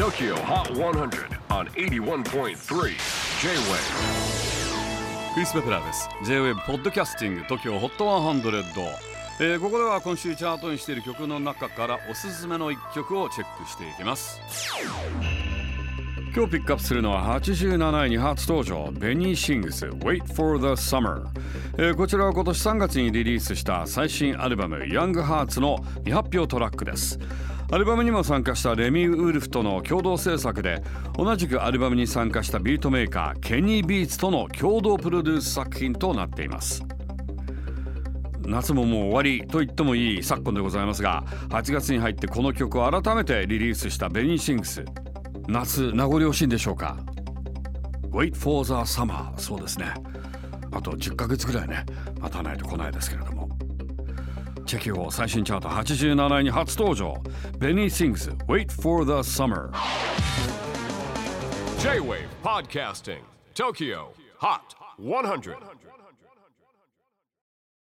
TOKYO HOT 100 on 81.3 J-WAVE クリス・ベプラーです。J-WAVE ポッドキャスティング TOKYO HOT 100、えーここでは今週チャートにしている曲の中からおすすめの一曲をチェックしていきます。今日ピックアップするのは87位に初登場ベニー・シングス Wait for the Summer、えーこちらは今年3月にリリースした最新アルバム Young Hearts の未発表トラックです。アルバムにも参加したレミー・ウルフとの共同制作で同じくアルバムに参加したビートメーカーケニー・ビーツとの共同プロデュース作品となっています。夏ももう終わりと言ってもいい昨今でございますが8月に入ってこの曲を改めてリリースしたベニー・シングス。夏名残惜しいんでしょうか。Wait for the summer そうですね。あと10ヶ月ぐらいね。待たないと来ないですけれども。チェキホ最新チャート87位に初登場ベニー・シングス Wait for the summer J-WAVE PODCASTING TOKYO HOT 100